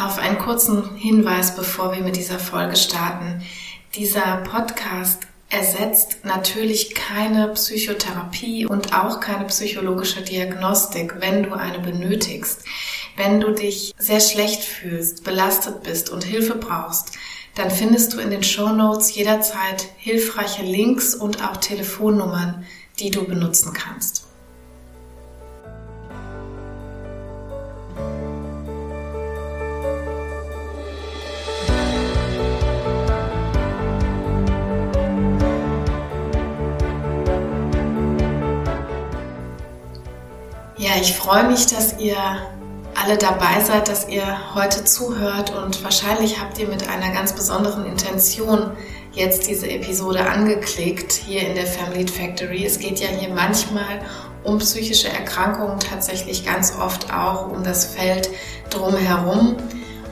Auf einen kurzen Hinweis, bevor wir mit dieser Folge starten. Dieser Podcast ersetzt natürlich keine Psychotherapie und auch keine psychologische Diagnostik, wenn du eine benötigst. Wenn du dich sehr schlecht fühlst, belastet bist und Hilfe brauchst, dann findest du in den Show Notes jederzeit hilfreiche Links und auch Telefonnummern, die du benutzen kannst. Ja, ich freue mich, dass ihr alle dabei seid, dass ihr heute zuhört und wahrscheinlich habt ihr mit einer ganz besonderen Intention jetzt diese Episode angeklickt hier in der Family Factory. Es geht ja hier manchmal um psychische Erkrankungen, tatsächlich ganz oft auch um das Feld drumherum.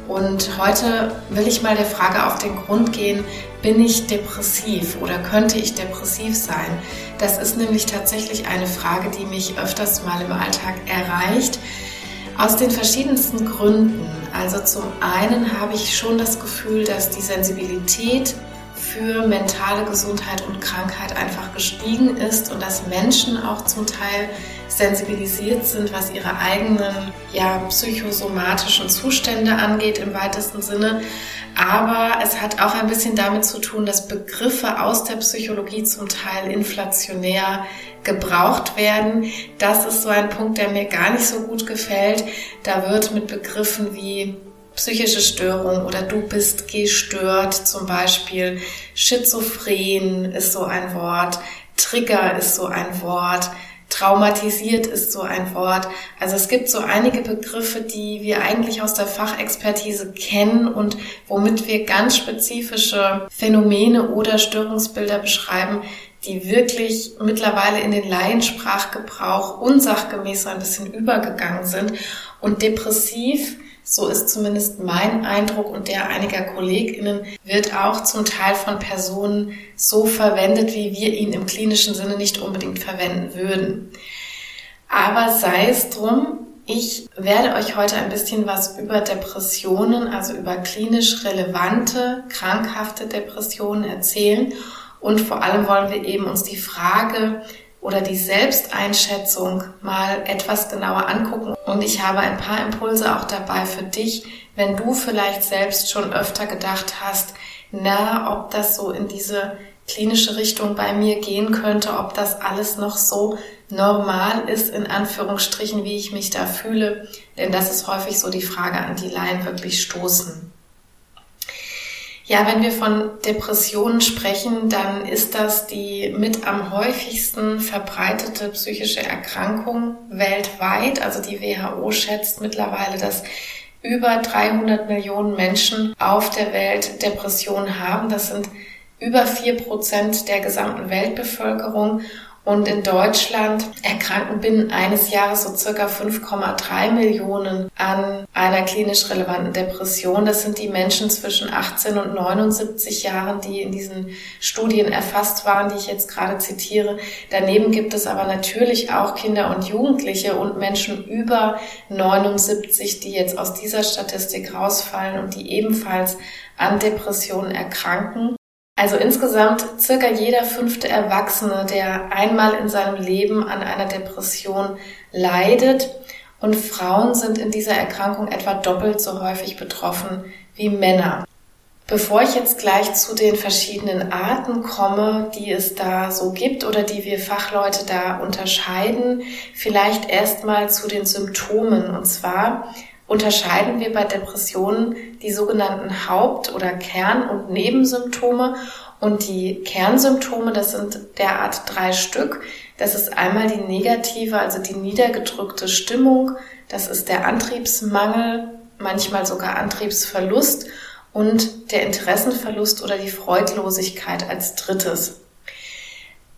Und heute will ich mal der Frage auf den Grund gehen, bin ich depressiv oder könnte ich depressiv sein? Das ist nämlich tatsächlich eine Frage, die mich öfters mal im Alltag erreicht. Aus den verschiedensten Gründen. Also zum einen habe ich schon das Gefühl, dass die Sensibilität für mentale Gesundheit und Krankheit einfach gestiegen ist und dass Menschen auch zum Teil sensibilisiert sind, was ihre eigenen ja, psychosomatischen Zustände angeht im weitesten Sinne. Aber es hat auch ein bisschen damit zu tun, dass Begriffe aus der Psychologie zum Teil inflationär gebraucht werden. Das ist so ein Punkt, der mir gar nicht so gut gefällt. Da wird mit Begriffen wie psychische Störung oder du bist gestört zum Beispiel. Schizophren ist so ein Wort. Trigger ist so ein Wort. Traumatisiert ist so ein Wort. Also es gibt so einige Begriffe, die wir eigentlich aus der Fachexpertise kennen und womit wir ganz spezifische Phänomene oder Störungsbilder beschreiben, die wirklich mittlerweile in den Laiensprachgebrauch unsachgemäß ein bisschen übergegangen sind. Und depressiv so ist zumindest mein Eindruck und der einiger KollegInnen, wird auch zum Teil von Personen so verwendet, wie wir ihn im klinischen Sinne nicht unbedingt verwenden würden. Aber sei es drum, ich werde euch heute ein bisschen was über Depressionen, also über klinisch relevante, krankhafte Depressionen erzählen. Und vor allem wollen wir eben uns die Frage oder die Selbsteinschätzung mal etwas genauer angucken. Und ich habe ein paar Impulse auch dabei für dich, wenn du vielleicht selbst schon öfter gedacht hast, na, ob das so in diese klinische Richtung bei mir gehen könnte, ob das alles noch so normal ist, in Anführungsstrichen, wie ich mich da fühle. Denn das ist häufig so die Frage, an die Laien wirklich stoßen. Ja, wenn wir von Depressionen sprechen, dann ist das die mit am häufigsten verbreitete psychische Erkrankung weltweit. Also die WHO schätzt mittlerweile, dass über 300 Millionen Menschen auf der Welt Depressionen haben. Das sind über vier Prozent der gesamten Weltbevölkerung. Und in Deutschland erkranken binnen eines Jahres so circa 5,3 Millionen an einer klinisch relevanten Depression. Das sind die Menschen zwischen 18 und 79 Jahren, die in diesen Studien erfasst waren, die ich jetzt gerade zitiere. Daneben gibt es aber natürlich auch Kinder und Jugendliche und Menschen über 79, die jetzt aus dieser Statistik rausfallen und die ebenfalls an Depressionen erkranken. Also insgesamt circa jeder fünfte Erwachsene, der einmal in seinem Leben an einer Depression leidet. Und Frauen sind in dieser Erkrankung etwa doppelt so häufig betroffen wie Männer. Bevor ich jetzt gleich zu den verschiedenen Arten komme, die es da so gibt oder die wir Fachleute da unterscheiden, vielleicht erstmal zu den Symptomen. Und zwar unterscheiden wir bei Depressionen die sogenannten Haupt- oder Kern- und Nebensymptome. Und die Kernsymptome, das sind derart drei Stück. Das ist einmal die negative, also die niedergedrückte Stimmung. Das ist der Antriebsmangel, manchmal sogar Antriebsverlust und der Interessenverlust oder die Freudlosigkeit als drittes.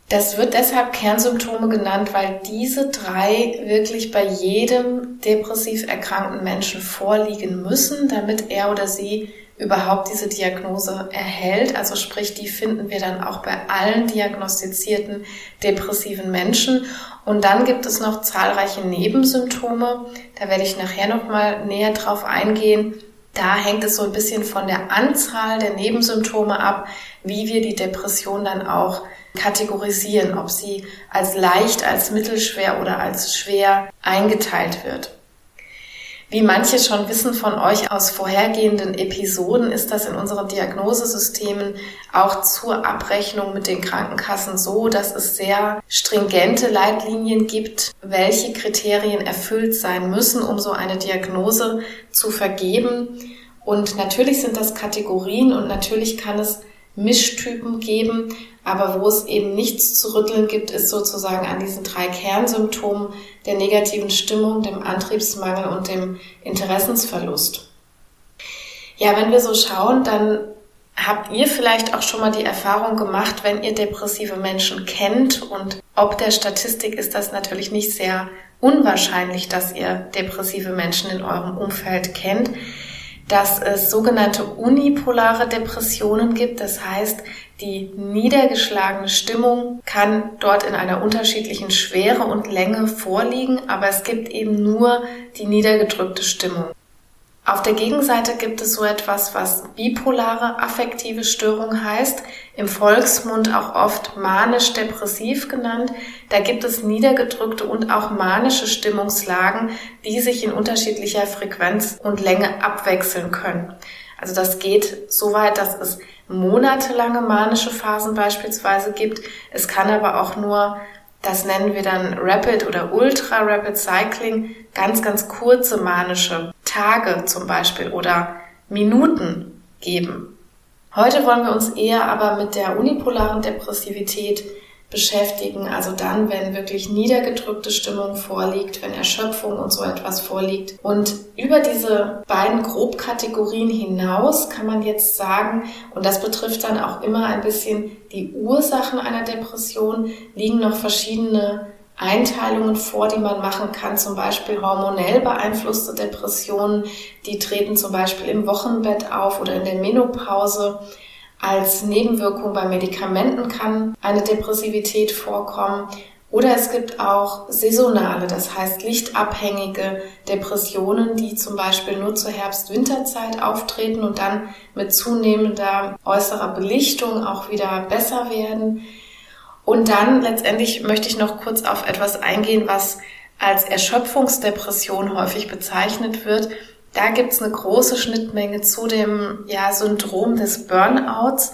Das wird deshalb Kernsymptome genannt, weil diese drei wirklich bei jedem depressiv erkrankten Menschen vorliegen müssen, damit er oder sie überhaupt diese Diagnose erhält. Also sprich, die finden wir dann auch bei allen diagnostizierten depressiven Menschen. Und dann gibt es noch zahlreiche Nebensymptome. Da werde ich nachher nochmal näher drauf eingehen. Da hängt es so ein bisschen von der Anzahl der Nebensymptome ab, wie wir die Depression dann auch kategorisieren, ob sie als leicht, als mittelschwer oder als schwer eingeteilt wird. Wie manche schon wissen von euch aus vorhergehenden Episoden, ist das in unseren Diagnosesystemen auch zur Abrechnung mit den Krankenkassen so, dass es sehr stringente Leitlinien gibt, welche Kriterien erfüllt sein müssen, um so eine Diagnose zu vergeben. Und natürlich sind das Kategorien und natürlich kann es Mischtypen geben, aber wo es eben nichts zu rütteln gibt, ist sozusagen an diesen drei Kernsymptomen der negativen Stimmung, dem Antriebsmangel und dem Interessensverlust. Ja, wenn wir so schauen, dann habt ihr vielleicht auch schon mal die Erfahrung gemacht, wenn ihr depressive Menschen kennt und ob der Statistik ist das natürlich nicht sehr unwahrscheinlich, dass ihr depressive Menschen in eurem Umfeld kennt dass es sogenannte unipolare Depressionen gibt. Das heißt, die niedergeschlagene Stimmung kann dort in einer unterschiedlichen Schwere und Länge vorliegen, aber es gibt eben nur die niedergedrückte Stimmung. Auf der Gegenseite gibt es so etwas, was bipolare affektive Störung heißt, im Volksmund auch oft manisch-depressiv genannt. Da gibt es niedergedrückte und auch manische Stimmungslagen, die sich in unterschiedlicher Frequenz und Länge abwechseln können. Also das geht so weit, dass es monatelange manische Phasen beispielsweise gibt. Es kann aber auch nur das nennen wir dann Rapid oder Ultra Rapid Cycling, ganz, ganz kurze manische Tage zum Beispiel oder Minuten geben. Heute wollen wir uns eher aber mit der unipolaren Depressivität beschäftigen, also dann, wenn wirklich niedergedrückte Stimmung vorliegt, wenn Erschöpfung und so etwas vorliegt. Und über diese beiden Grobkategorien hinaus kann man jetzt sagen, und das betrifft dann auch immer ein bisschen die Ursachen einer Depression, liegen noch verschiedene Einteilungen vor, die man machen kann, zum Beispiel hormonell beeinflusste Depressionen, die treten zum Beispiel im Wochenbett auf oder in der Menopause. Als Nebenwirkung bei Medikamenten kann eine Depressivität vorkommen. Oder es gibt auch saisonale, das heißt lichtabhängige Depressionen, die zum Beispiel nur zur Herbst-Winterzeit auftreten und dann mit zunehmender äußerer Belichtung auch wieder besser werden. Und dann letztendlich möchte ich noch kurz auf etwas eingehen, was als Erschöpfungsdepression häufig bezeichnet wird. Da gibt's eine große Schnittmenge zu dem ja, Syndrom des Burnouts.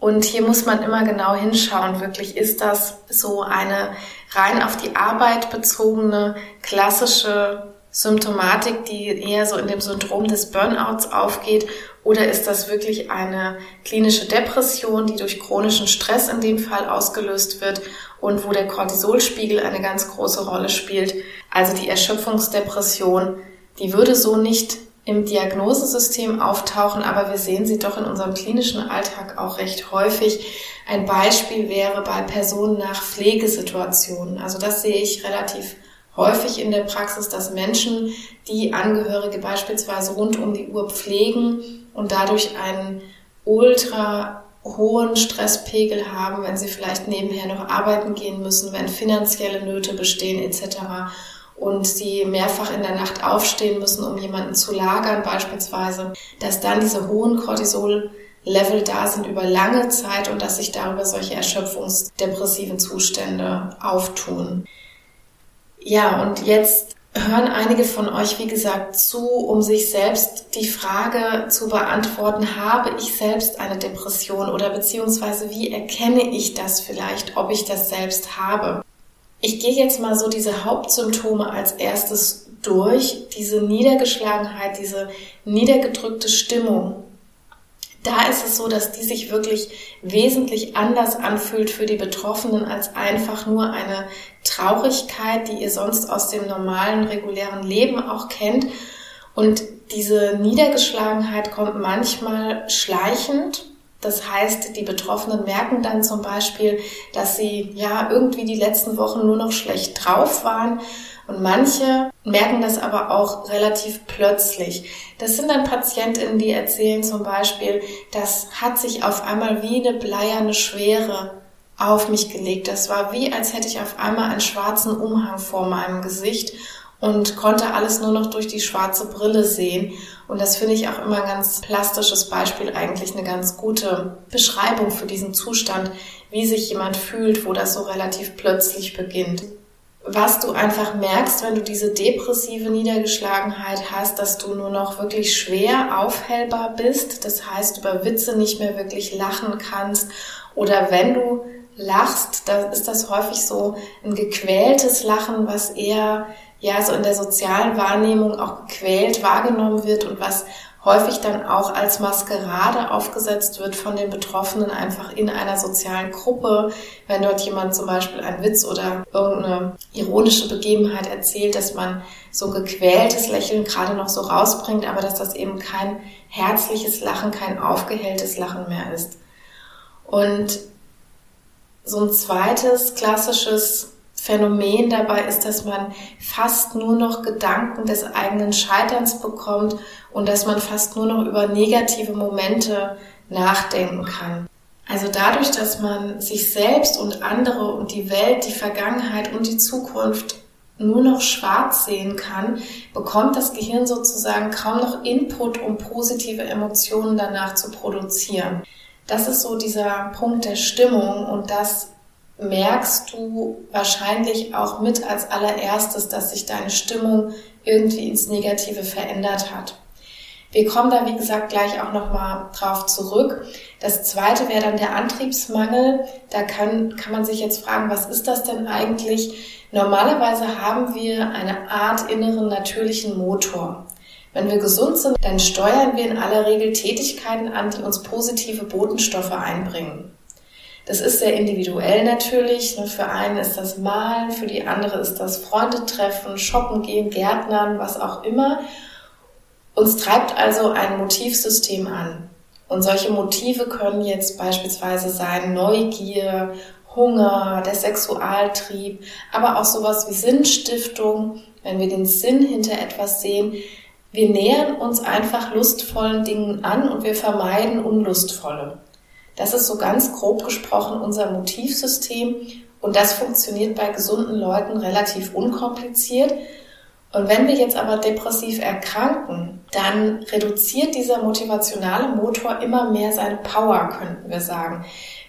Und hier muss man immer genau hinschauen, wirklich ist das so eine rein auf die Arbeit bezogene klassische Symptomatik, die eher so in dem Syndrom des Burnouts aufgeht, oder ist das wirklich eine klinische Depression, die durch chronischen Stress in dem Fall ausgelöst wird und wo der Cortisolspiegel eine ganz große Rolle spielt? Also die Erschöpfungsdepression die würde so nicht im Diagnosesystem auftauchen, aber wir sehen sie doch in unserem klinischen Alltag auch recht häufig. Ein Beispiel wäre bei Personen nach Pflegesituationen. Also das sehe ich relativ häufig in der Praxis, dass Menschen, die Angehörige beispielsweise rund um die Uhr pflegen und dadurch einen ultra hohen Stresspegel haben, wenn sie vielleicht nebenher noch arbeiten gehen müssen, wenn finanzielle Nöte bestehen etc und sie mehrfach in der Nacht aufstehen müssen, um jemanden zu lagern beispielsweise, dass dann diese hohen Cortisol-Level da sind über lange Zeit und dass sich darüber solche erschöpfungsdepressiven Zustände auftun. Ja, und jetzt hören einige von euch, wie gesagt, zu, um sich selbst die Frage zu beantworten, habe ich selbst eine Depression oder beziehungsweise wie erkenne ich das vielleicht, ob ich das selbst habe? Ich gehe jetzt mal so diese Hauptsymptome als erstes durch. Diese Niedergeschlagenheit, diese niedergedrückte Stimmung. Da ist es so, dass die sich wirklich wesentlich anders anfühlt für die Betroffenen als einfach nur eine Traurigkeit, die ihr sonst aus dem normalen, regulären Leben auch kennt. Und diese Niedergeschlagenheit kommt manchmal schleichend das heißt, die Betroffenen merken dann zum Beispiel, dass sie ja irgendwie die letzten Wochen nur noch schlecht drauf waren. Und manche merken das aber auch relativ plötzlich. Das sind dann Patientinnen, die erzählen zum Beispiel, das hat sich auf einmal wie eine bleierne Schwere auf mich gelegt. Das war wie, als hätte ich auf einmal einen schwarzen Umhang vor meinem Gesicht und konnte alles nur noch durch die schwarze Brille sehen. Und das finde ich auch immer ein ganz plastisches Beispiel, eigentlich eine ganz gute Beschreibung für diesen Zustand, wie sich jemand fühlt, wo das so relativ plötzlich beginnt. Was du einfach merkst, wenn du diese depressive Niedergeschlagenheit hast, dass du nur noch wirklich schwer aufhellbar bist. Das heißt, über Witze nicht mehr wirklich lachen kannst. Oder wenn du lachst, da ist das häufig so ein gequältes Lachen, was eher ja so in der sozialen Wahrnehmung auch gequält wahrgenommen wird und was häufig dann auch als Maskerade aufgesetzt wird von den Betroffenen einfach in einer sozialen Gruppe, wenn dort jemand zum Beispiel einen Witz oder irgendeine ironische Begebenheit erzählt, dass man so gequältes Lächeln gerade noch so rausbringt, aber dass das eben kein herzliches Lachen, kein aufgehelltes Lachen mehr ist. Und so ein zweites klassisches Phänomen dabei ist, dass man fast nur noch Gedanken des eigenen Scheiterns bekommt und dass man fast nur noch über negative Momente nachdenken kann. Also dadurch, dass man sich selbst und andere und die Welt, die Vergangenheit und die Zukunft nur noch schwarz sehen kann, bekommt das Gehirn sozusagen kaum noch Input, um positive Emotionen danach zu produzieren. Das ist so dieser Punkt der Stimmung und das merkst du wahrscheinlich auch mit als allererstes, dass sich deine Stimmung irgendwie ins Negative verändert hat. Wir kommen da, wie gesagt, gleich auch nochmal drauf zurück. Das zweite wäre dann der Antriebsmangel. Da kann, kann man sich jetzt fragen, was ist das denn eigentlich? Normalerweise haben wir eine Art inneren natürlichen Motor. Wenn wir gesund sind, dann steuern wir in aller Regel Tätigkeiten an, die uns positive Botenstoffe einbringen. Das ist sehr individuell natürlich. Für einen ist das Malen, für die andere ist das Freunde treffen, shoppen gehen, Gärtnern, was auch immer. Uns treibt also ein Motivsystem an. Und solche Motive können jetzt beispielsweise sein Neugier, Hunger, der Sexualtrieb, aber auch sowas wie Sinnstiftung, wenn wir den Sinn hinter etwas sehen. Wir nähern uns einfach lustvollen Dingen an und wir vermeiden unlustvolle. Das ist so ganz grob gesprochen unser Motivsystem und das funktioniert bei gesunden Leuten relativ unkompliziert. Und wenn wir jetzt aber depressiv erkranken, dann reduziert dieser motivationale Motor immer mehr seine Power, könnten wir sagen.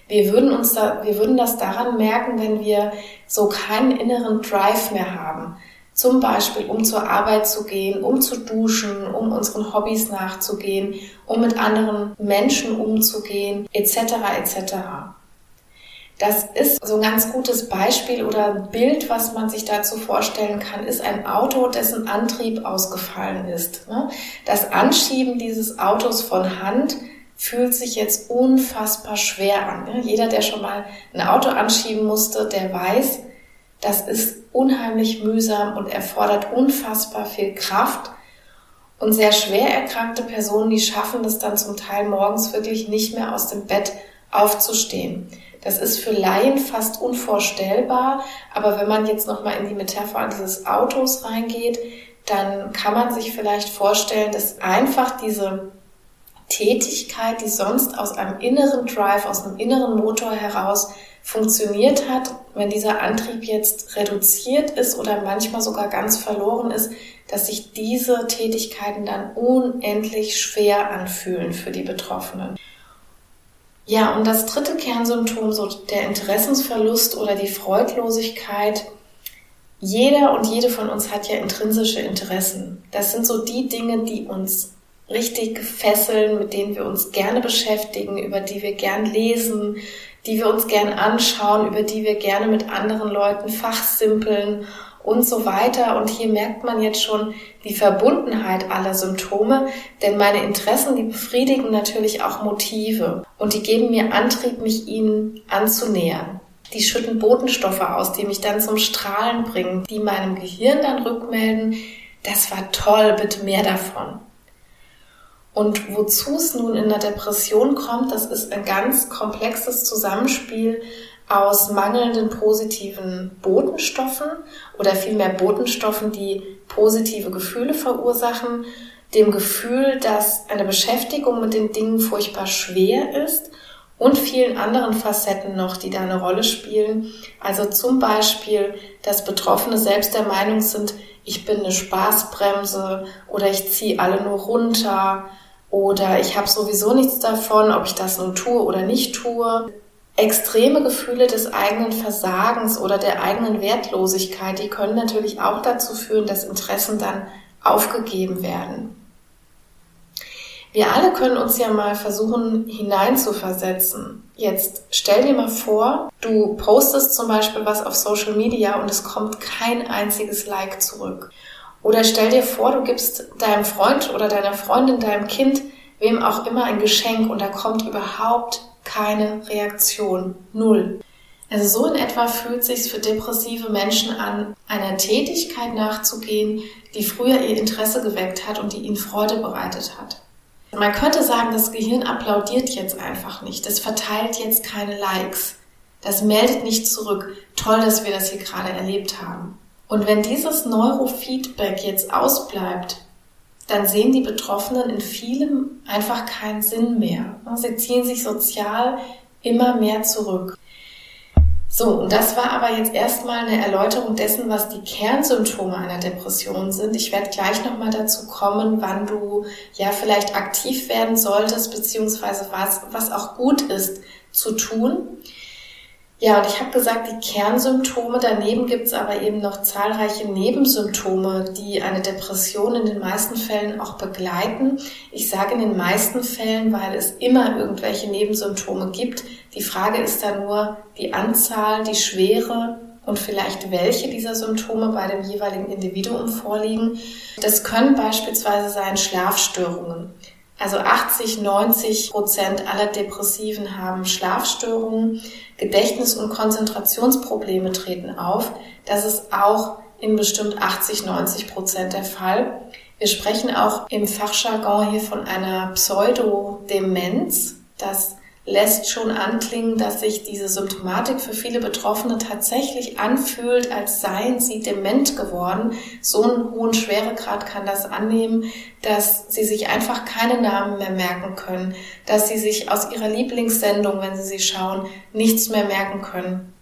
Wir würden uns da, wir würden das daran merken, wenn wir so keinen inneren Drive mehr haben. Zum Beispiel, um zur Arbeit zu gehen, um zu duschen, um unseren Hobbys nachzugehen, um mit anderen Menschen umzugehen, etc. etc. Das ist so ein ganz gutes Beispiel oder Bild, was man sich dazu vorstellen kann, ist ein Auto, dessen Antrieb ausgefallen ist. Ne? Das Anschieben dieses Autos von Hand fühlt sich jetzt unfassbar schwer an. Ne? Jeder, der schon mal ein Auto anschieben musste, der weiß, das ist unheimlich mühsam und erfordert unfassbar viel Kraft. Und sehr schwer erkrankte Personen, die schaffen es dann zum Teil morgens wirklich nicht mehr aus dem Bett aufzustehen. Das ist für Laien fast unvorstellbar, aber wenn man jetzt nochmal in die Metapher dieses Autos reingeht, dann kann man sich vielleicht vorstellen, dass einfach diese Tätigkeit, die sonst aus einem inneren Drive, aus einem inneren Motor heraus funktioniert hat, wenn dieser Antrieb jetzt reduziert ist oder manchmal sogar ganz verloren ist, dass sich diese Tätigkeiten dann unendlich schwer anfühlen für die Betroffenen. Ja, und das dritte Kernsymptom, so der Interessensverlust oder die Freudlosigkeit. Jeder und jede von uns hat ja intrinsische Interessen. Das sind so die Dinge, die uns richtig fesseln, mit denen wir uns gerne beschäftigen, über die wir gern lesen, die wir uns gern anschauen, über die wir gerne mit anderen Leuten fachsimpeln und so weiter. Und hier merkt man jetzt schon die Verbundenheit aller Symptome, denn meine Interessen, die befriedigen natürlich auch Motive und die geben mir Antrieb, mich ihnen anzunähern. Die schütten Botenstoffe aus, die mich dann zum Strahlen bringen, die meinem Gehirn dann rückmelden, das war toll, bitte mehr davon. Und wozu es nun in der Depression kommt, das ist ein ganz komplexes Zusammenspiel aus mangelnden positiven Botenstoffen oder vielmehr Botenstoffen, die positive Gefühle verursachen, dem Gefühl, dass eine Beschäftigung mit den Dingen furchtbar schwer ist und vielen anderen Facetten noch, die da eine Rolle spielen. Also zum Beispiel, dass Betroffene selbst der Meinung sind, ich bin eine Spaßbremse oder ich ziehe alle nur runter oder ich habe sowieso nichts davon, ob ich das nun tue oder nicht tue. Extreme Gefühle des eigenen Versagens oder der eigenen Wertlosigkeit, die können natürlich auch dazu führen, dass Interessen dann aufgegeben werden. Wir alle können uns ja mal versuchen hineinzuversetzen. Jetzt stell dir mal vor, du postest zum Beispiel was auf Social Media und es kommt kein einziges Like zurück. Oder stell dir vor, du gibst deinem Freund oder deiner Freundin, deinem Kind, wem auch immer ein Geschenk und da kommt überhaupt keine Reaktion. Null. Also so in etwa fühlt sich für depressive Menschen an, einer Tätigkeit nachzugehen, die früher ihr Interesse geweckt hat und die ihnen Freude bereitet hat. Man könnte sagen, das Gehirn applaudiert jetzt einfach nicht. Das verteilt jetzt keine Likes. Das meldet nicht zurück. Toll, dass wir das hier gerade erlebt haben. Und wenn dieses Neurofeedback jetzt ausbleibt, dann sehen die Betroffenen in vielem einfach keinen Sinn mehr. Sie ziehen sich sozial immer mehr zurück. So, und das war aber jetzt erstmal eine Erläuterung dessen, was die Kernsymptome einer Depression sind. Ich werde gleich nochmal dazu kommen, wann du ja vielleicht aktiv werden solltest, beziehungsweise was, was auch gut ist zu tun. Ja, und ich habe gesagt, die Kernsymptome, daneben gibt es aber eben noch zahlreiche Nebensymptome, die eine Depression in den meisten Fällen auch begleiten. Ich sage in den meisten Fällen, weil es immer irgendwelche Nebensymptome gibt. Die Frage ist dann nur die Anzahl, die Schwere und vielleicht welche dieser Symptome bei dem jeweiligen Individuum vorliegen. Das können beispielsweise sein Schlafstörungen. Also 80, 90 Prozent aller Depressiven haben Schlafstörungen. Gedächtnis- und Konzentrationsprobleme treten auf. Das ist auch in bestimmt 80, 90 Prozent der Fall. Wir sprechen auch im Fachjargon hier von einer Pseudodemenz. Das lässt schon anklingen, dass sich diese Symptomatik für viele Betroffene tatsächlich anfühlt, als seien sie dement geworden. So einen hohen Schweregrad kann das annehmen, dass sie sich einfach keine Namen mehr merken können, dass sie sich aus ihrer Lieblingssendung, wenn sie sie schauen, nichts mehr merken können.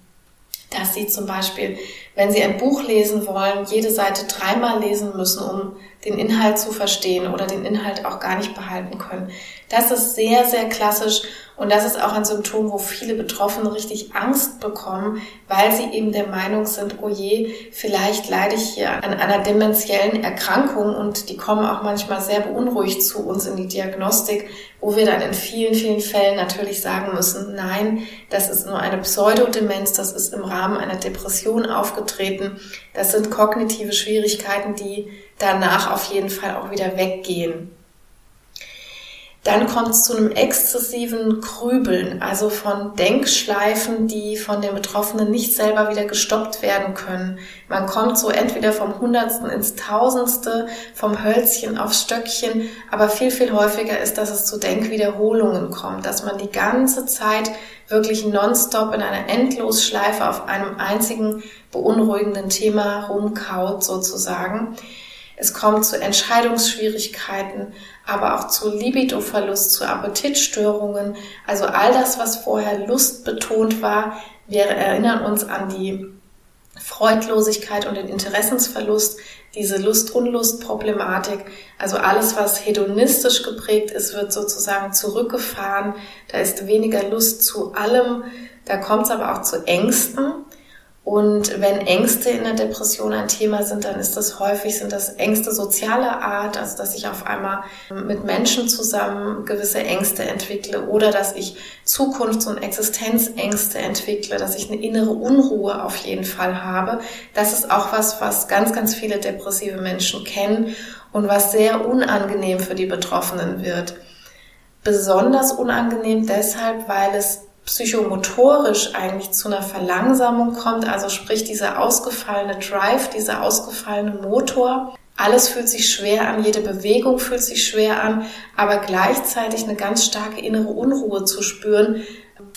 Dass sie zum Beispiel, wenn sie ein Buch lesen wollen, jede Seite dreimal lesen müssen, um den Inhalt zu verstehen oder den Inhalt auch gar nicht behalten können. Das ist sehr, sehr klassisch und das ist auch ein Symptom, wo viele Betroffene richtig Angst bekommen, weil sie eben der Meinung sind, oh je, vielleicht leide ich hier an einer dementiellen Erkrankung und die kommen auch manchmal sehr beunruhigt zu uns in die Diagnostik, wo wir dann in vielen, vielen Fällen natürlich sagen müssen, nein, das ist nur eine Pseudodemenz, das ist im Rahmen einer Depression aufgetreten, das sind kognitive Schwierigkeiten, die danach auf jeden Fall auch wieder weggehen. Dann kommt es zu einem exzessiven Grübeln, also von Denkschleifen, die von den Betroffenen nicht selber wieder gestoppt werden können. Man kommt so entweder vom Hundertsten ins Tausendste, vom Hölzchen aufs Stöckchen, aber viel, viel häufiger ist, dass es zu Denkwiederholungen kommt, dass man die ganze Zeit wirklich nonstop in einer Endlosschleife auf einem einzigen beunruhigenden Thema rumkaut sozusagen. Es kommt zu Entscheidungsschwierigkeiten, aber auch zu Libidoverlust, zu Appetitstörungen. Also all das, was vorher lustbetont war. Wir erinnern uns an die Freudlosigkeit und den Interessensverlust, diese Lust-Unlust-Problematik. Also alles, was hedonistisch geprägt ist, wird sozusagen zurückgefahren. Da ist weniger Lust zu allem. Da kommt es aber auch zu Ängsten. Und wenn Ängste in der Depression ein Thema sind, dann ist das häufig, sind das Ängste sozialer Art, also dass ich auf einmal mit Menschen zusammen gewisse Ängste entwickle oder dass ich Zukunfts- und Existenzängste entwickle, dass ich eine innere Unruhe auf jeden Fall habe. Das ist auch was, was ganz, ganz viele depressive Menschen kennen und was sehr unangenehm für die Betroffenen wird. Besonders unangenehm deshalb, weil es psychomotorisch eigentlich zu einer Verlangsamung kommt, also sprich dieser ausgefallene Drive, dieser ausgefallene Motor. Alles fühlt sich schwer an, jede Bewegung fühlt sich schwer an, aber gleichzeitig eine ganz starke innere Unruhe zu spüren.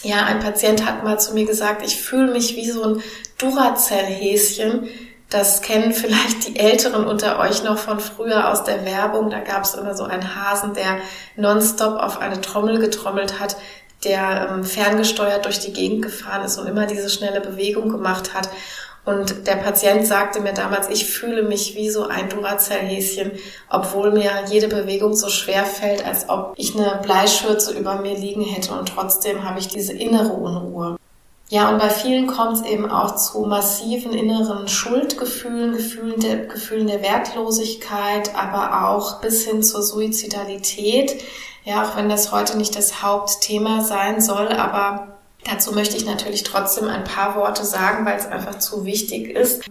Ja, ein Patient hat mal zu mir gesagt, ich fühle mich wie so ein Duracell-Häschen. Das kennen vielleicht die Älteren unter euch noch von früher aus der Werbung. Da gab es immer so einen Hasen, der nonstop auf eine Trommel getrommelt hat der ähm, ferngesteuert durch die Gegend gefahren ist und immer diese schnelle Bewegung gemacht hat. Und der Patient sagte mir damals, ich fühle mich wie so ein Duracell-Häschen, obwohl mir jede Bewegung so schwer fällt, als ob ich eine Bleischürze über mir liegen hätte und trotzdem habe ich diese innere Unruhe. Ja, und bei vielen kommt es eben auch zu massiven inneren Schuldgefühlen, Gefühlen der, Gefühlen der Wertlosigkeit, aber auch bis hin zur Suizidalität. Ja, auch wenn das heute nicht das Hauptthema sein soll, aber dazu möchte ich natürlich trotzdem ein paar Worte sagen, weil es einfach zu wichtig ist.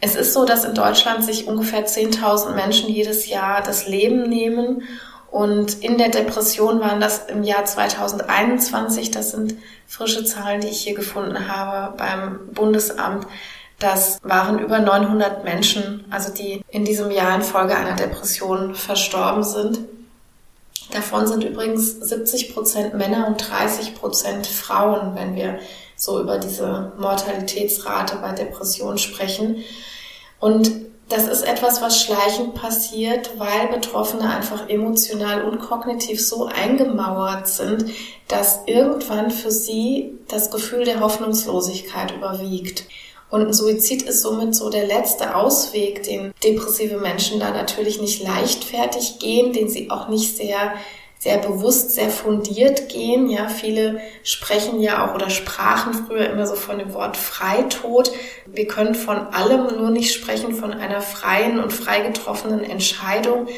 Es ist so, dass in Deutschland sich ungefähr 10.000 Menschen jedes Jahr das Leben nehmen und in der Depression waren das im Jahr 2021, das sind frische Zahlen, die ich hier gefunden habe beim Bundesamt, das waren über 900 Menschen, also die in diesem Jahr infolge einer Depression verstorben sind. Davon sind übrigens 70 Prozent Männer und 30 Prozent Frauen, wenn wir so über diese Mortalitätsrate bei Depressionen sprechen. Und das ist etwas, was schleichend passiert, weil Betroffene einfach emotional und kognitiv so eingemauert sind, dass irgendwann für sie das Gefühl der Hoffnungslosigkeit überwiegt. Und Suizid ist somit so der letzte Ausweg, den depressive Menschen da natürlich nicht leichtfertig gehen, den sie auch nicht sehr sehr bewusst, sehr fundiert gehen. Ja, viele sprechen ja auch oder sprachen früher immer so von dem Wort Freitod. Wir können von allem nur nicht sprechen von einer freien und frei getroffenen Entscheidung,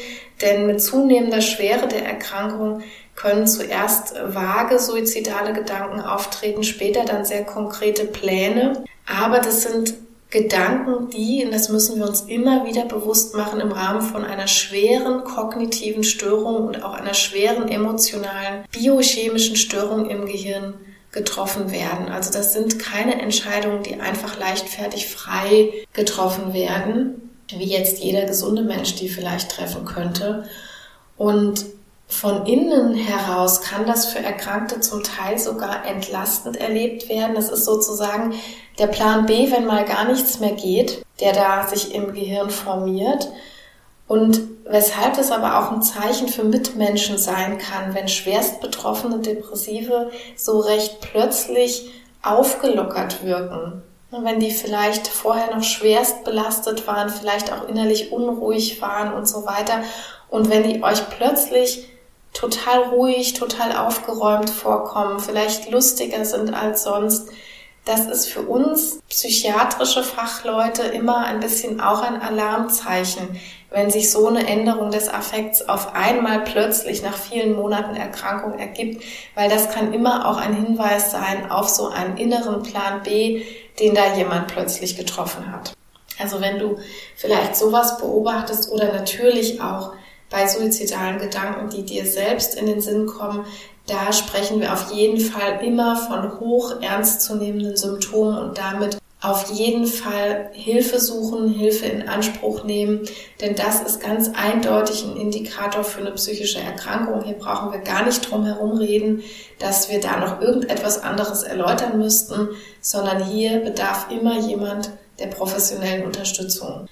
denn mit zunehmender Schwere der Erkrankung können zuerst vage suizidale Gedanken auftreten, später dann sehr konkrete Pläne. Aber das sind Gedanken, die, und das müssen wir uns immer wieder bewusst machen, im Rahmen von einer schweren kognitiven Störung und auch einer schweren emotionalen, biochemischen Störung im Gehirn getroffen werden. Also das sind keine Entscheidungen, die einfach leichtfertig frei getroffen werden, wie jetzt jeder gesunde Mensch die vielleicht treffen könnte. Und von innen heraus kann das für Erkrankte zum Teil sogar entlastend erlebt werden. Das ist sozusagen der Plan B, wenn mal gar nichts mehr geht, der da sich im Gehirn formiert. Und weshalb es aber auch ein Zeichen für Mitmenschen sein kann, wenn schwerst betroffene Depressive so recht plötzlich aufgelockert wirken. Wenn die vielleicht vorher noch schwerst belastet waren, vielleicht auch innerlich unruhig waren und so weiter. Und wenn die euch plötzlich total ruhig, total aufgeräumt vorkommen, vielleicht lustiger sind als sonst. Das ist für uns psychiatrische Fachleute immer ein bisschen auch ein Alarmzeichen, wenn sich so eine Änderung des Affekts auf einmal plötzlich nach vielen Monaten Erkrankung ergibt, weil das kann immer auch ein Hinweis sein auf so einen inneren Plan B, den da jemand plötzlich getroffen hat. Also wenn du vielleicht sowas beobachtest oder natürlich auch bei suizidalen Gedanken, die dir selbst in den Sinn kommen, da sprechen wir auf jeden Fall immer von hoch ernstzunehmenden Symptomen und damit auf jeden Fall Hilfe suchen, Hilfe in Anspruch nehmen, denn das ist ganz eindeutig ein Indikator für eine psychische Erkrankung. Hier brauchen wir gar nicht drum herum reden, dass wir da noch irgendetwas anderes erläutern müssten, sondern hier bedarf immer jemand der professionellen Unterstützung.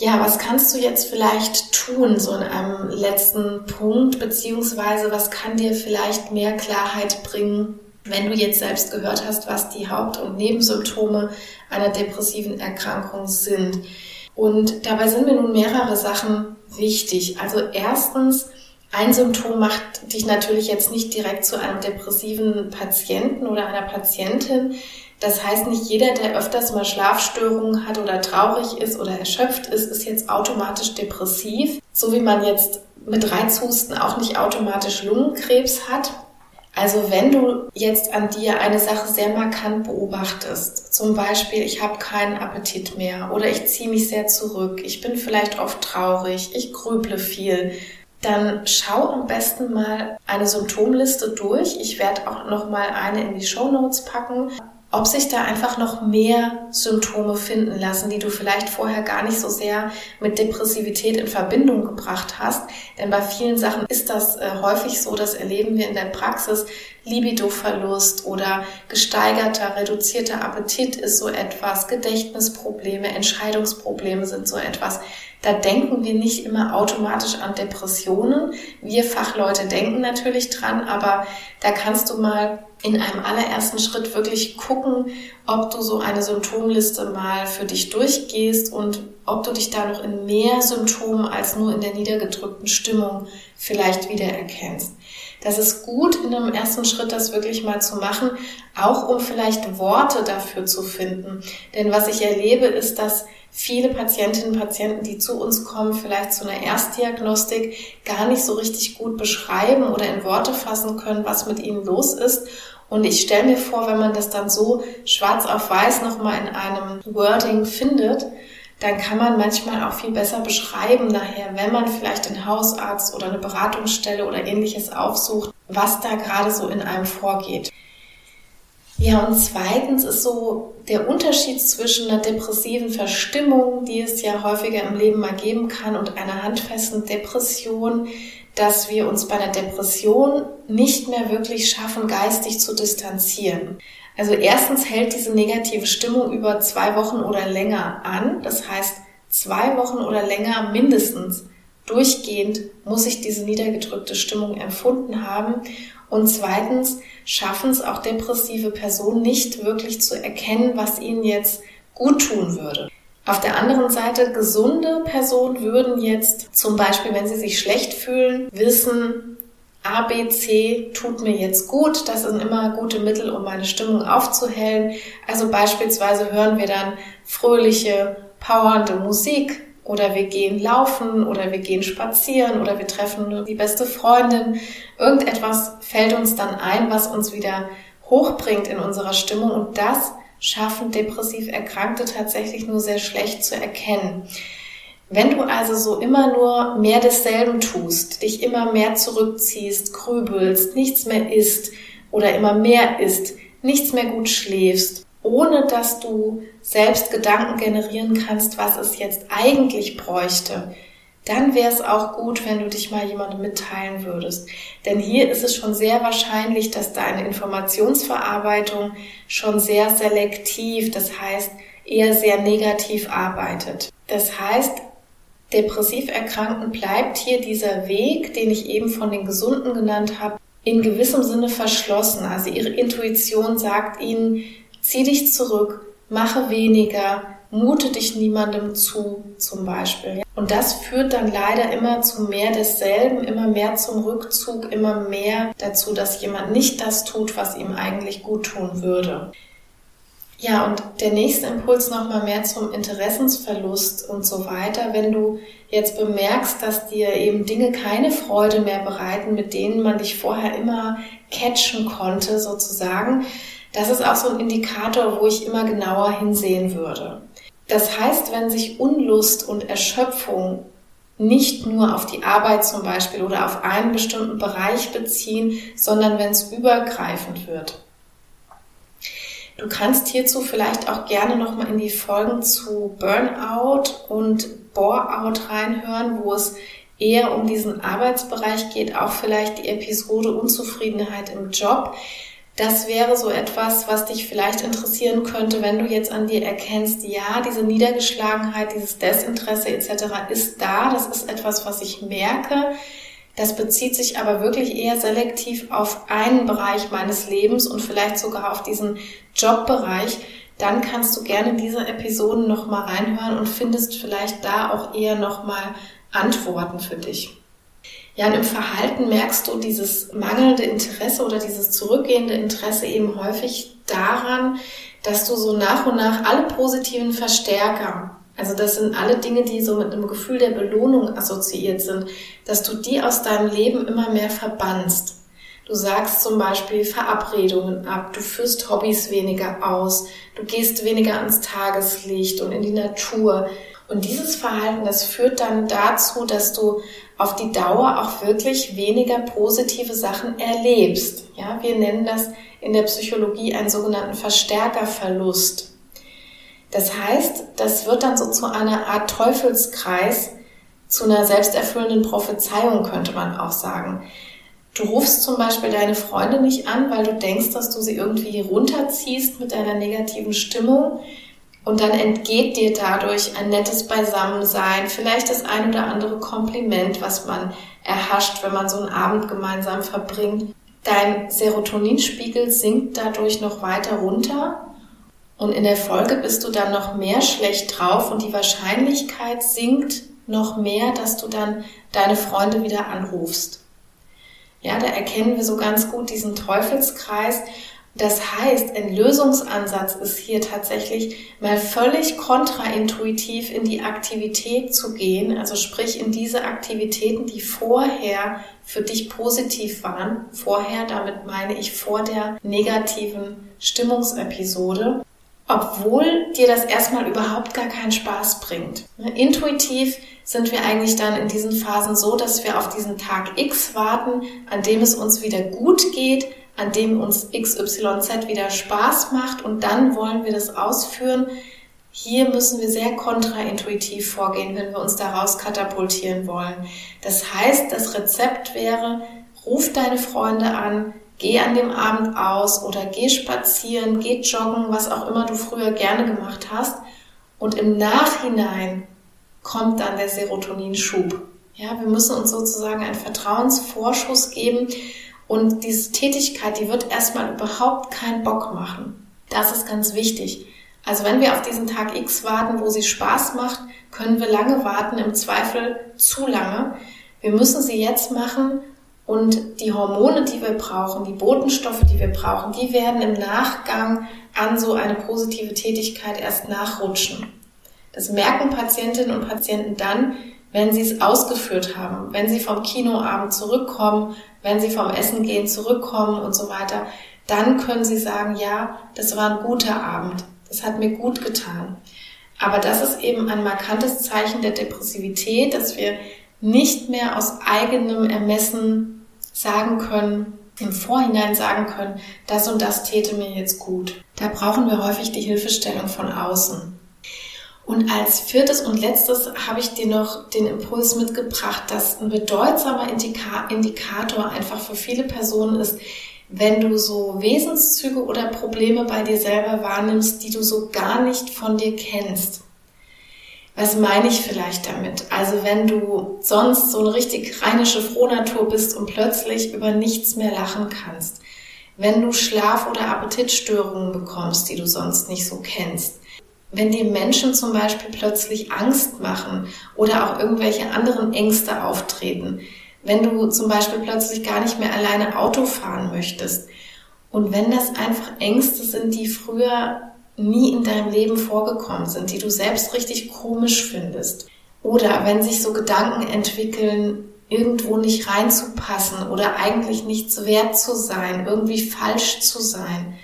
Ja, was kannst du jetzt vielleicht tun, so in einem letzten Punkt, beziehungsweise was kann dir vielleicht mehr Klarheit bringen, wenn du jetzt selbst gehört hast, was die Haupt- und Nebensymptome einer depressiven Erkrankung sind? Und dabei sind mir nun mehrere Sachen wichtig. Also erstens, ein Symptom macht dich natürlich jetzt nicht direkt zu einem depressiven Patienten oder einer Patientin. Das heißt, nicht jeder, der öfters mal Schlafstörungen hat oder traurig ist oder erschöpft ist, ist jetzt automatisch depressiv. So wie man jetzt mit Reizhusten auch nicht automatisch Lungenkrebs hat. Also wenn du jetzt an dir eine Sache sehr markant beobachtest, zum Beispiel ich habe keinen Appetit mehr oder ich ziehe mich sehr zurück, ich bin vielleicht oft traurig, ich grüble viel, dann schau am besten mal eine Symptomliste durch. Ich werde auch noch mal eine in die Show Notes packen ob sich da einfach noch mehr Symptome finden lassen, die du vielleicht vorher gar nicht so sehr mit Depressivität in Verbindung gebracht hast. Denn bei vielen Sachen ist das äh, häufig so, das erleben wir in der Praxis. Libidoverlust oder gesteigerter, reduzierter Appetit ist so etwas, Gedächtnisprobleme, Entscheidungsprobleme sind so etwas. Da denken wir nicht immer automatisch an Depressionen. Wir Fachleute denken natürlich dran, aber da kannst du mal in einem allerersten Schritt wirklich gucken, ob du so eine Symptomliste mal für dich durchgehst und ob du dich da noch in mehr Symptomen als nur in der niedergedrückten Stimmung vielleicht wiedererkennst. Das ist gut in einem ersten Schritt, das wirklich mal zu machen, auch um vielleicht Worte dafür zu finden. Denn was ich erlebe, ist, dass viele Patientinnen und Patienten, die zu uns kommen, vielleicht zu einer Erstdiagnostik gar nicht so richtig gut beschreiben oder in Worte fassen können, was mit ihnen los ist. Und ich stelle mir vor, wenn man das dann so schwarz auf weiß nochmal in einem Wording findet, dann kann man manchmal auch viel besser beschreiben nachher, wenn man vielleicht einen Hausarzt oder eine Beratungsstelle oder ähnliches aufsucht, was da gerade so in einem vorgeht. Ja, und zweitens ist so der Unterschied zwischen einer depressiven Verstimmung, die es ja häufiger im Leben mal geben kann, und einer handfesten Depression, dass wir uns bei einer Depression nicht mehr wirklich schaffen, geistig zu distanzieren. Also erstens hält diese negative Stimmung über zwei Wochen oder länger an. Das heißt, zwei Wochen oder länger mindestens durchgehend muss ich diese niedergedrückte Stimmung empfunden haben. Und zweitens schaffen es auch depressive Personen nicht wirklich zu erkennen, was ihnen jetzt gut tun würde. Auf der anderen Seite, gesunde Personen würden jetzt zum Beispiel, wenn sie sich schlecht fühlen, wissen, A, B, C tut mir jetzt gut. Das sind immer gute Mittel, um meine Stimmung aufzuhellen. Also beispielsweise hören wir dann fröhliche, powernde Musik oder wir gehen laufen oder wir gehen spazieren oder wir treffen die beste Freundin. Irgendetwas fällt uns dann ein, was uns wieder hochbringt in unserer Stimmung und das schaffen depressiv Erkrankte tatsächlich nur sehr schlecht zu erkennen. Wenn du also so immer nur mehr desselben tust, dich immer mehr zurückziehst, grübelst, nichts mehr isst oder immer mehr isst, nichts mehr gut schläfst, ohne dass du selbst Gedanken generieren kannst, was es jetzt eigentlich bräuchte, dann wäre es auch gut, wenn du dich mal jemandem mitteilen würdest. Denn hier ist es schon sehr wahrscheinlich, dass deine Informationsverarbeitung schon sehr selektiv, das heißt eher sehr negativ arbeitet. Das heißt, depressiv Erkrankten bleibt hier dieser Weg, den ich eben von den Gesunden genannt habe, in gewissem Sinne verschlossen. Also ihre Intuition sagt ihnen, zieh dich zurück, mache weniger, mute dich niemandem zu, zum Beispiel. Und das führt dann leider immer zu mehr desselben, immer mehr zum Rückzug, immer mehr dazu, dass jemand nicht das tut, was ihm eigentlich gut tun würde. Ja, und der nächste Impuls nochmal mehr zum Interessensverlust und so weiter. Wenn du jetzt bemerkst, dass dir eben Dinge keine Freude mehr bereiten, mit denen man dich vorher immer catchen konnte, sozusagen, das ist auch so ein Indikator, wo ich immer genauer hinsehen würde. Das heißt, wenn sich Unlust und Erschöpfung nicht nur auf die Arbeit zum Beispiel oder auf einen bestimmten Bereich beziehen, sondern wenn es übergreifend wird. Du kannst hierzu vielleicht auch gerne nochmal in die Folgen zu Burnout und Boreout reinhören, wo es eher um diesen Arbeitsbereich geht, auch vielleicht die Episode Unzufriedenheit im Job. Das wäre so etwas, was dich vielleicht interessieren könnte, wenn du jetzt an dir erkennst, ja, diese Niedergeschlagenheit, dieses Desinteresse etc. ist da. Das ist etwas, was ich merke. Das bezieht sich aber wirklich eher selektiv auf einen Bereich meines Lebens und vielleicht sogar auf diesen Jobbereich. Dann kannst du gerne diese Episoden nochmal reinhören und findest vielleicht da auch eher nochmal Antworten für dich. Ja, und im Verhalten merkst du dieses mangelnde Interesse oder dieses zurückgehende Interesse eben häufig daran, dass du so nach und nach alle positiven Verstärker also das sind alle Dinge, die so mit einem Gefühl der Belohnung assoziiert sind, dass du die aus deinem Leben immer mehr verbannst. Du sagst zum Beispiel Verabredungen ab, du führst Hobbys weniger aus, du gehst weniger ans Tageslicht und in die Natur. Und dieses Verhalten, das führt dann dazu, dass du auf die Dauer auch wirklich weniger positive Sachen erlebst. Ja, wir nennen das in der Psychologie einen sogenannten Verstärkerverlust. Das heißt, das wird dann so zu einer Art Teufelskreis, zu einer selbsterfüllenden Prophezeiung, könnte man auch sagen. Du rufst zum Beispiel deine Freunde nicht an, weil du denkst, dass du sie irgendwie runterziehst mit deiner negativen Stimmung. Und dann entgeht dir dadurch ein nettes Beisammensein, vielleicht das ein oder andere Kompliment, was man erhascht, wenn man so einen Abend gemeinsam verbringt. Dein Serotoninspiegel sinkt dadurch noch weiter runter und in der Folge bist du dann noch mehr schlecht drauf und die Wahrscheinlichkeit sinkt noch mehr, dass du dann deine Freunde wieder anrufst. Ja, da erkennen wir so ganz gut diesen Teufelskreis. Das heißt, ein Lösungsansatz ist hier tatsächlich mal völlig kontraintuitiv in die Aktivität zu gehen, also sprich in diese Aktivitäten, die vorher für dich positiv waren. Vorher, damit meine ich vor der negativen Stimmungsepisode obwohl dir das erstmal überhaupt gar keinen Spaß bringt. Intuitiv sind wir eigentlich dann in diesen Phasen so, dass wir auf diesen Tag X warten, an dem es uns wieder gut geht, an dem uns XYZ wieder Spaß macht und dann wollen wir das ausführen. Hier müssen wir sehr kontraintuitiv vorgehen, wenn wir uns daraus katapultieren wollen. Das heißt, das Rezept wäre, ruf deine Freunde an, geh an dem Abend aus oder geh spazieren, geh joggen, was auch immer du früher gerne gemacht hast. Und im Nachhinein kommt dann der Serotoninschub. Ja, wir müssen uns sozusagen einen Vertrauensvorschuss geben und diese Tätigkeit, die wird erstmal überhaupt keinen Bock machen. Das ist ganz wichtig. Also wenn wir auf diesen Tag X warten, wo sie Spaß macht, können wir lange warten, im Zweifel zu lange. Wir müssen sie jetzt machen, und die Hormone, die wir brauchen, die Botenstoffe, die wir brauchen, die werden im Nachgang an so eine positive Tätigkeit erst nachrutschen. Das merken Patientinnen und Patienten dann, wenn sie es ausgeführt haben, wenn sie vom Kinoabend zurückkommen, wenn sie vom Essen gehen zurückkommen und so weiter, dann können sie sagen, ja, das war ein guter Abend, das hat mir gut getan. Aber das ist eben ein markantes Zeichen der Depressivität, dass wir nicht mehr aus eigenem Ermessen sagen können, im Vorhinein sagen können, das und das täte mir jetzt gut. Da brauchen wir häufig die Hilfestellung von außen. Und als viertes und letztes habe ich dir noch den Impuls mitgebracht, dass ein bedeutsamer Indikator einfach für viele Personen ist, wenn du so Wesenszüge oder Probleme bei dir selber wahrnimmst, die du so gar nicht von dir kennst. Was meine ich vielleicht damit? Also wenn du sonst so eine richtig rheinische Frohnatur bist und plötzlich über nichts mehr lachen kannst. Wenn du Schlaf- oder Appetitstörungen bekommst, die du sonst nicht so kennst. Wenn dir Menschen zum Beispiel plötzlich Angst machen oder auch irgendwelche anderen Ängste auftreten. Wenn du zum Beispiel plötzlich gar nicht mehr alleine Auto fahren möchtest. Und wenn das einfach Ängste sind, die früher nie in deinem Leben vorgekommen sind, die du selbst richtig komisch findest. Oder wenn sich so Gedanken entwickeln, irgendwo nicht reinzupassen oder eigentlich nichts wert zu sein, irgendwie falsch zu sein.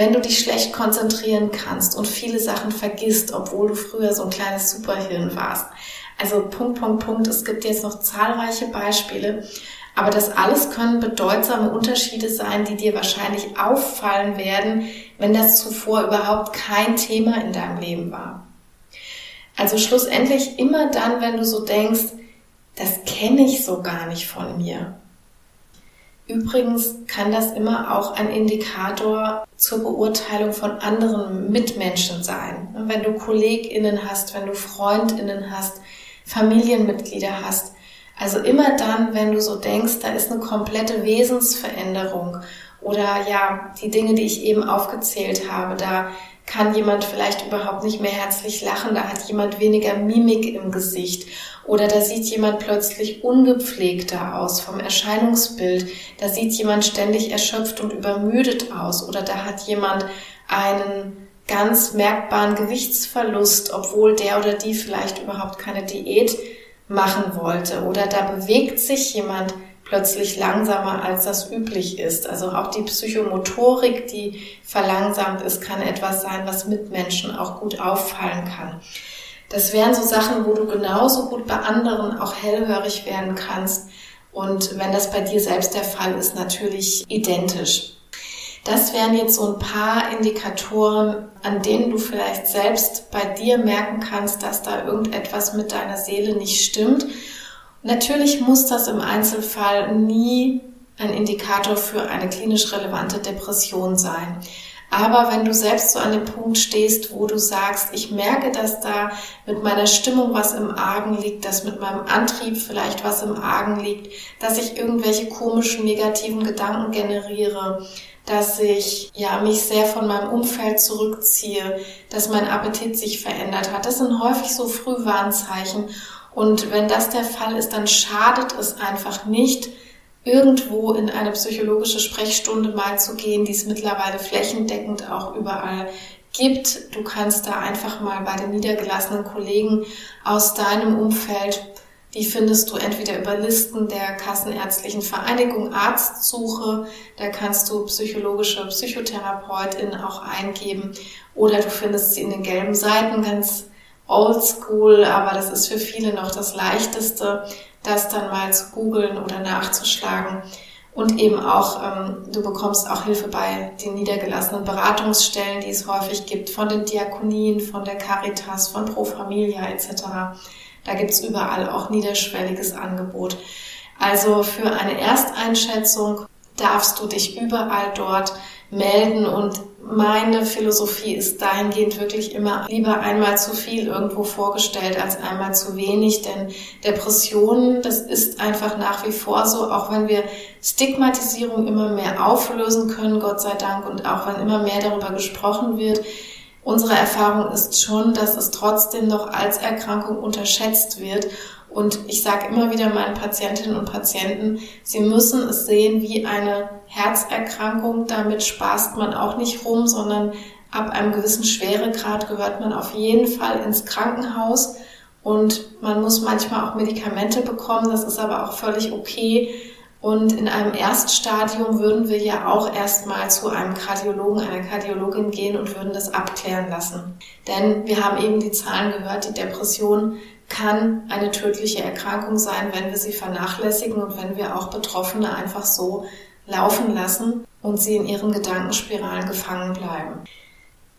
Wenn du dich schlecht konzentrieren kannst und viele Sachen vergisst, obwohl du früher so ein kleines Superhirn warst. Also Punkt, Punkt, Punkt. Es gibt jetzt noch zahlreiche Beispiele. Aber das alles können bedeutsame Unterschiede sein, die dir wahrscheinlich auffallen werden, wenn das zuvor überhaupt kein Thema in deinem Leben war. Also schlussendlich immer dann, wenn du so denkst, das kenne ich so gar nicht von mir. Übrigens kann das immer auch ein Indikator zur Beurteilung von anderen Mitmenschen sein. Wenn du KollegInnen hast, wenn du FreundInnen hast, Familienmitglieder hast, also immer dann, wenn du so denkst, da ist eine komplette Wesensveränderung oder ja, die Dinge, die ich eben aufgezählt habe, da kann jemand vielleicht überhaupt nicht mehr herzlich lachen, da hat jemand weniger Mimik im Gesicht. Oder da sieht jemand plötzlich ungepflegter aus vom Erscheinungsbild, da sieht jemand ständig erschöpft und übermüdet aus. Oder da hat jemand einen ganz merkbaren Gewichtsverlust, obwohl der oder die vielleicht überhaupt keine Diät machen wollte. Oder da bewegt sich jemand plötzlich langsamer, als das üblich ist. Also auch die Psychomotorik, die verlangsamt ist, kann etwas sein, was Mitmenschen auch gut auffallen kann. Das wären so Sachen, wo du genauso gut bei anderen auch hellhörig werden kannst. Und wenn das bei dir selbst der Fall ist, natürlich identisch. Das wären jetzt so ein paar Indikatoren, an denen du vielleicht selbst bei dir merken kannst, dass da irgendetwas mit deiner Seele nicht stimmt. Natürlich muss das im Einzelfall nie ein Indikator für eine klinisch relevante Depression sein. Aber wenn du selbst so an dem Punkt stehst, wo du sagst, ich merke, dass da mit meiner Stimmung was im Argen liegt, dass mit meinem Antrieb vielleicht was im Argen liegt, dass ich irgendwelche komischen negativen Gedanken generiere, dass ich ja mich sehr von meinem Umfeld zurückziehe, dass mein Appetit sich verändert hat. Das sind häufig so Frühwarnzeichen. Und wenn das der Fall ist, dann schadet es einfach nicht, irgendwo in eine psychologische Sprechstunde mal zu gehen, die es mittlerweile flächendeckend auch überall gibt. Du kannst da einfach mal bei den niedergelassenen Kollegen aus deinem Umfeld, die findest du entweder über Listen der Kassenärztlichen Vereinigung Arztsuche, da kannst du psychologische Psychotherapeutin auch eingeben oder du findest sie in den gelben Seiten ganz oldschool, aber das ist für viele noch das leichteste das dann mal zu googeln oder nachzuschlagen. Und eben auch, ähm, du bekommst auch Hilfe bei den niedergelassenen Beratungsstellen, die es häufig gibt, von den Diakonien, von der Caritas, von Pro Familia etc. Da gibt's überall auch niederschwelliges Angebot. Also für eine Ersteinschätzung darfst du dich überall dort melden und meine Philosophie ist dahingehend wirklich immer lieber einmal zu viel irgendwo vorgestellt als einmal zu wenig, denn Depressionen, das ist einfach nach wie vor so, auch wenn wir Stigmatisierung immer mehr auflösen können, Gott sei Dank, und auch wenn immer mehr darüber gesprochen wird, unsere Erfahrung ist schon, dass es trotzdem noch als Erkrankung unterschätzt wird und ich sage immer wieder meinen Patientinnen und Patienten, sie müssen es sehen wie eine Herzerkrankung. Damit spaßt man auch nicht rum, sondern ab einem gewissen Schweregrad gehört man auf jeden Fall ins Krankenhaus. Und man muss manchmal auch Medikamente bekommen. Das ist aber auch völlig okay. Und in einem Erststadium würden wir ja auch erstmal zu einem Kardiologen, einer Kardiologin gehen und würden das abklären lassen. Denn wir haben eben die Zahlen gehört, die Depression kann eine tödliche Erkrankung sein, wenn wir sie vernachlässigen und wenn wir auch Betroffene einfach so laufen lassen und sie in ihren Gedankenspiralen gefangen bleiben.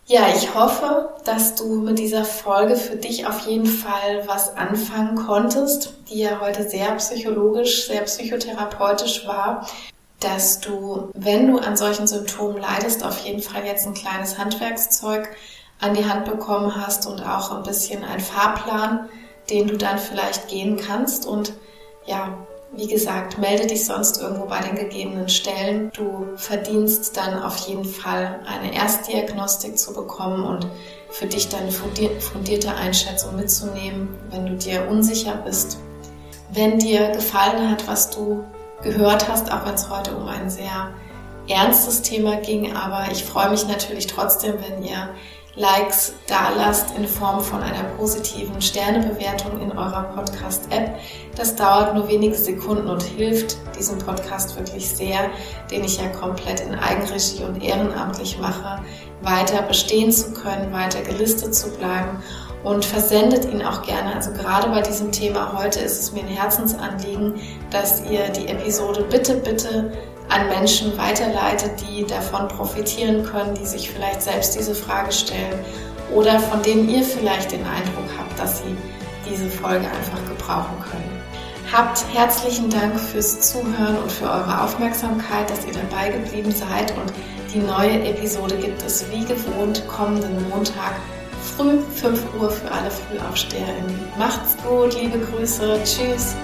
Ja, ich hoffe, dass du mit dieser Folge für dich auf jeden Fall was anfangen konntest, die ja heute sehr psychologisch, sehr psychotherapeutisch war, dass du, wenn du an solchen Symptomen leidest, auf jeden Fall jetzt ein kleines Handwerkszeug an die Hand bekommen hast und auch ein bisschen ein Fahrplan, den du dann vielleicht gehen kannst. Und ja, wie gesagt, melde dich sonst irgendwo bei den gegebenen Stellen. Du verdienst dann auf jeden Fall eine Erstdiagnostik zu bekommen und für dich deine fundierte Einschätzung mitzunehmen, wenn du dir unsicher bist. Wenn dir gefallen hat, was du gehört hast, auch wenn es heute um ein sehr ernstes Thema ging, aber ich freue mich natürlich trotzdem, wenn ihr Likes da lasst in Form von einer positiven Sternebewertung in eurer Podcast-App. Das dauert nur wenige Sekunden und hilft diesem Podcast wirklich sehr, den ich ja komplett in Eigenregie und ehrenamtlich mache, weiter bestehen zu können, weiter gelistet zu bleiben und versendet ihn auch gerne. Also gerade bei diesem Thema heute ist es mir ein Herzensanliegen, dass ihr die Episode bitte, bitte an Menschen weiterleitet, die davon profitieren können, die sich vielleicht selbst diese Frage stellen oder von denen ihr vielleicht den Eindruck habt, dass sie diese Folge einfach gebrauchen können. Habt herzlichen Dank fürs Zuhören und für eure Aufmerksamkeit, dass ihr dabei geblieben seid und die neue Episode gibt es wie gewohnt kommenden Montag früh 5 Uhr für alle FrühaufsteherInnen. Macht's gut, liebe Grüße, tschüss.